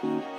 Thank you.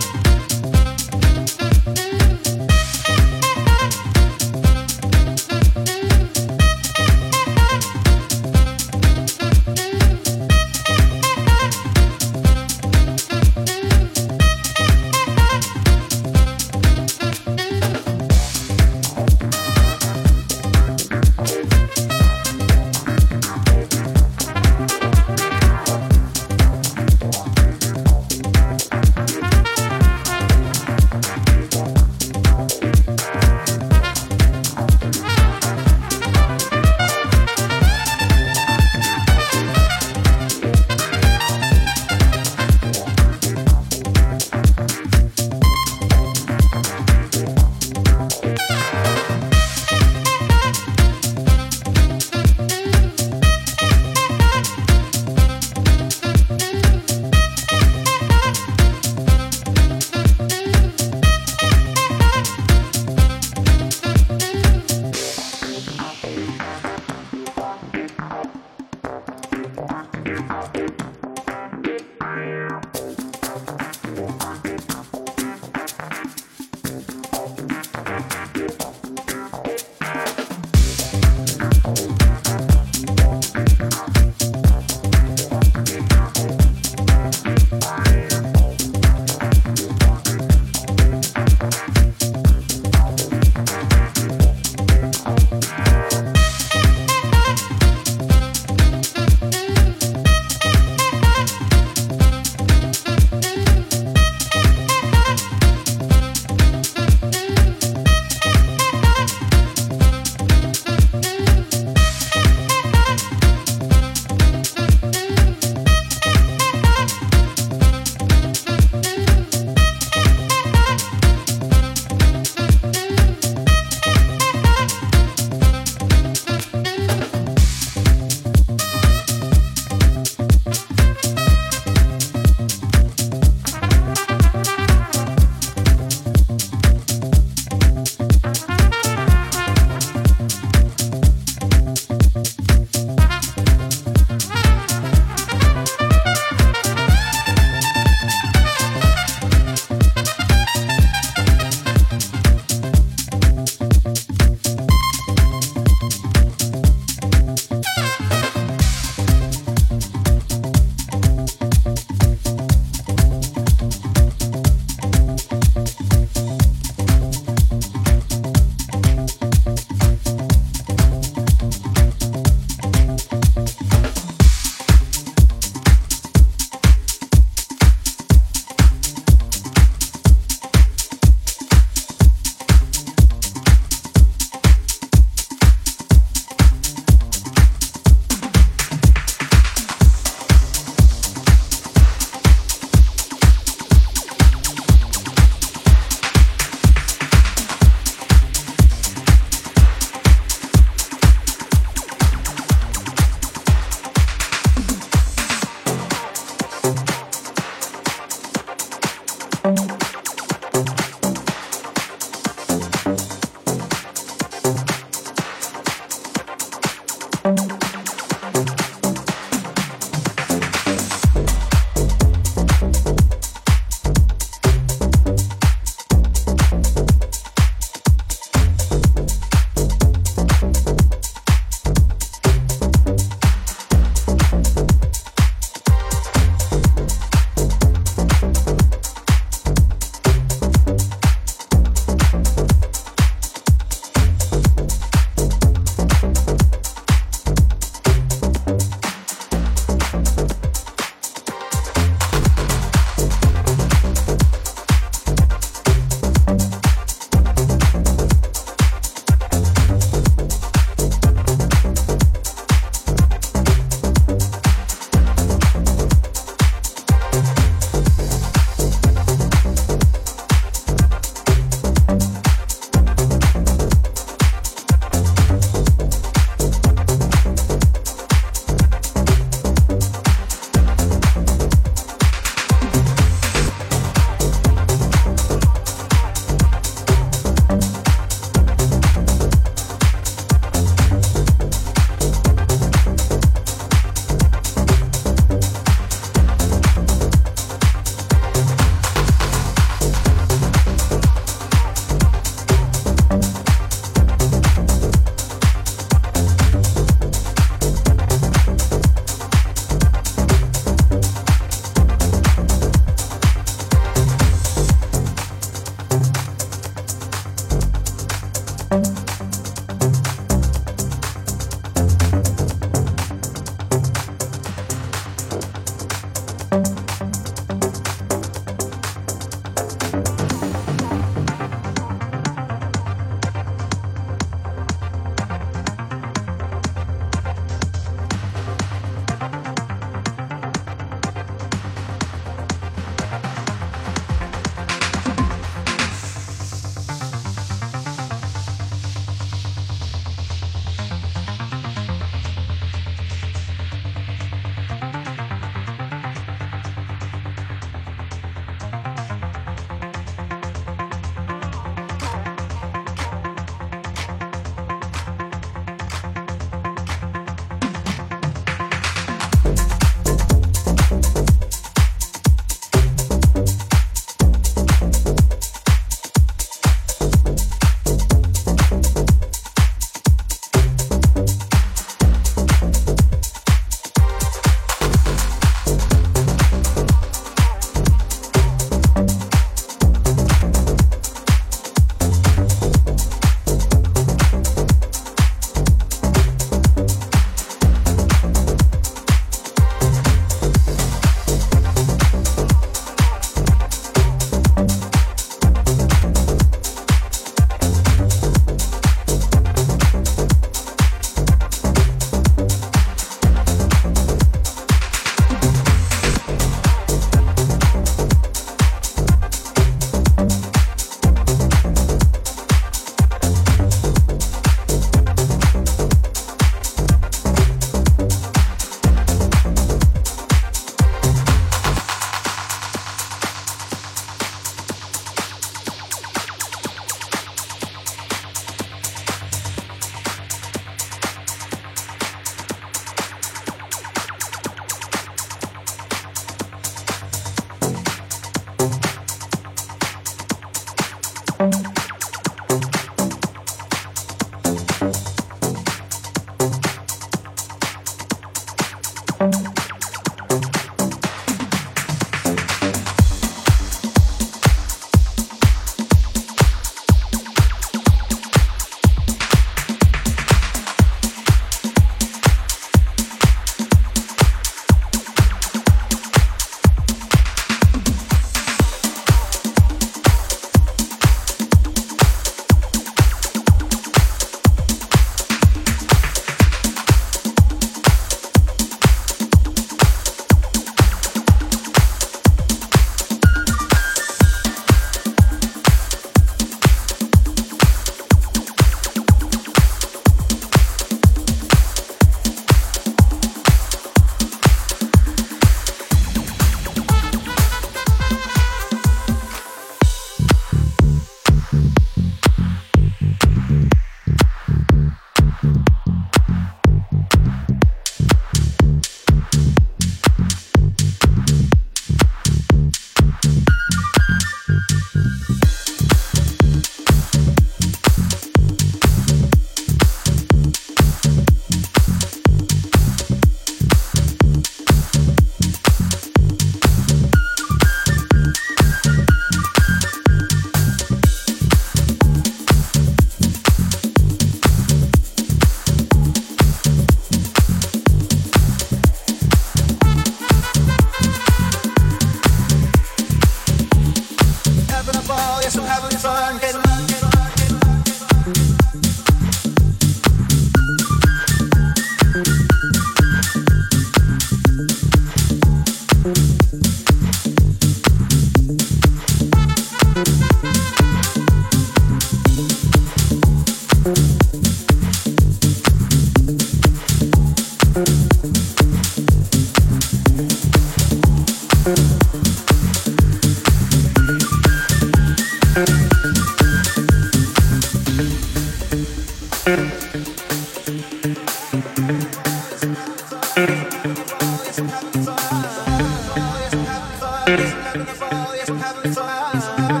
I'm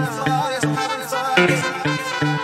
you.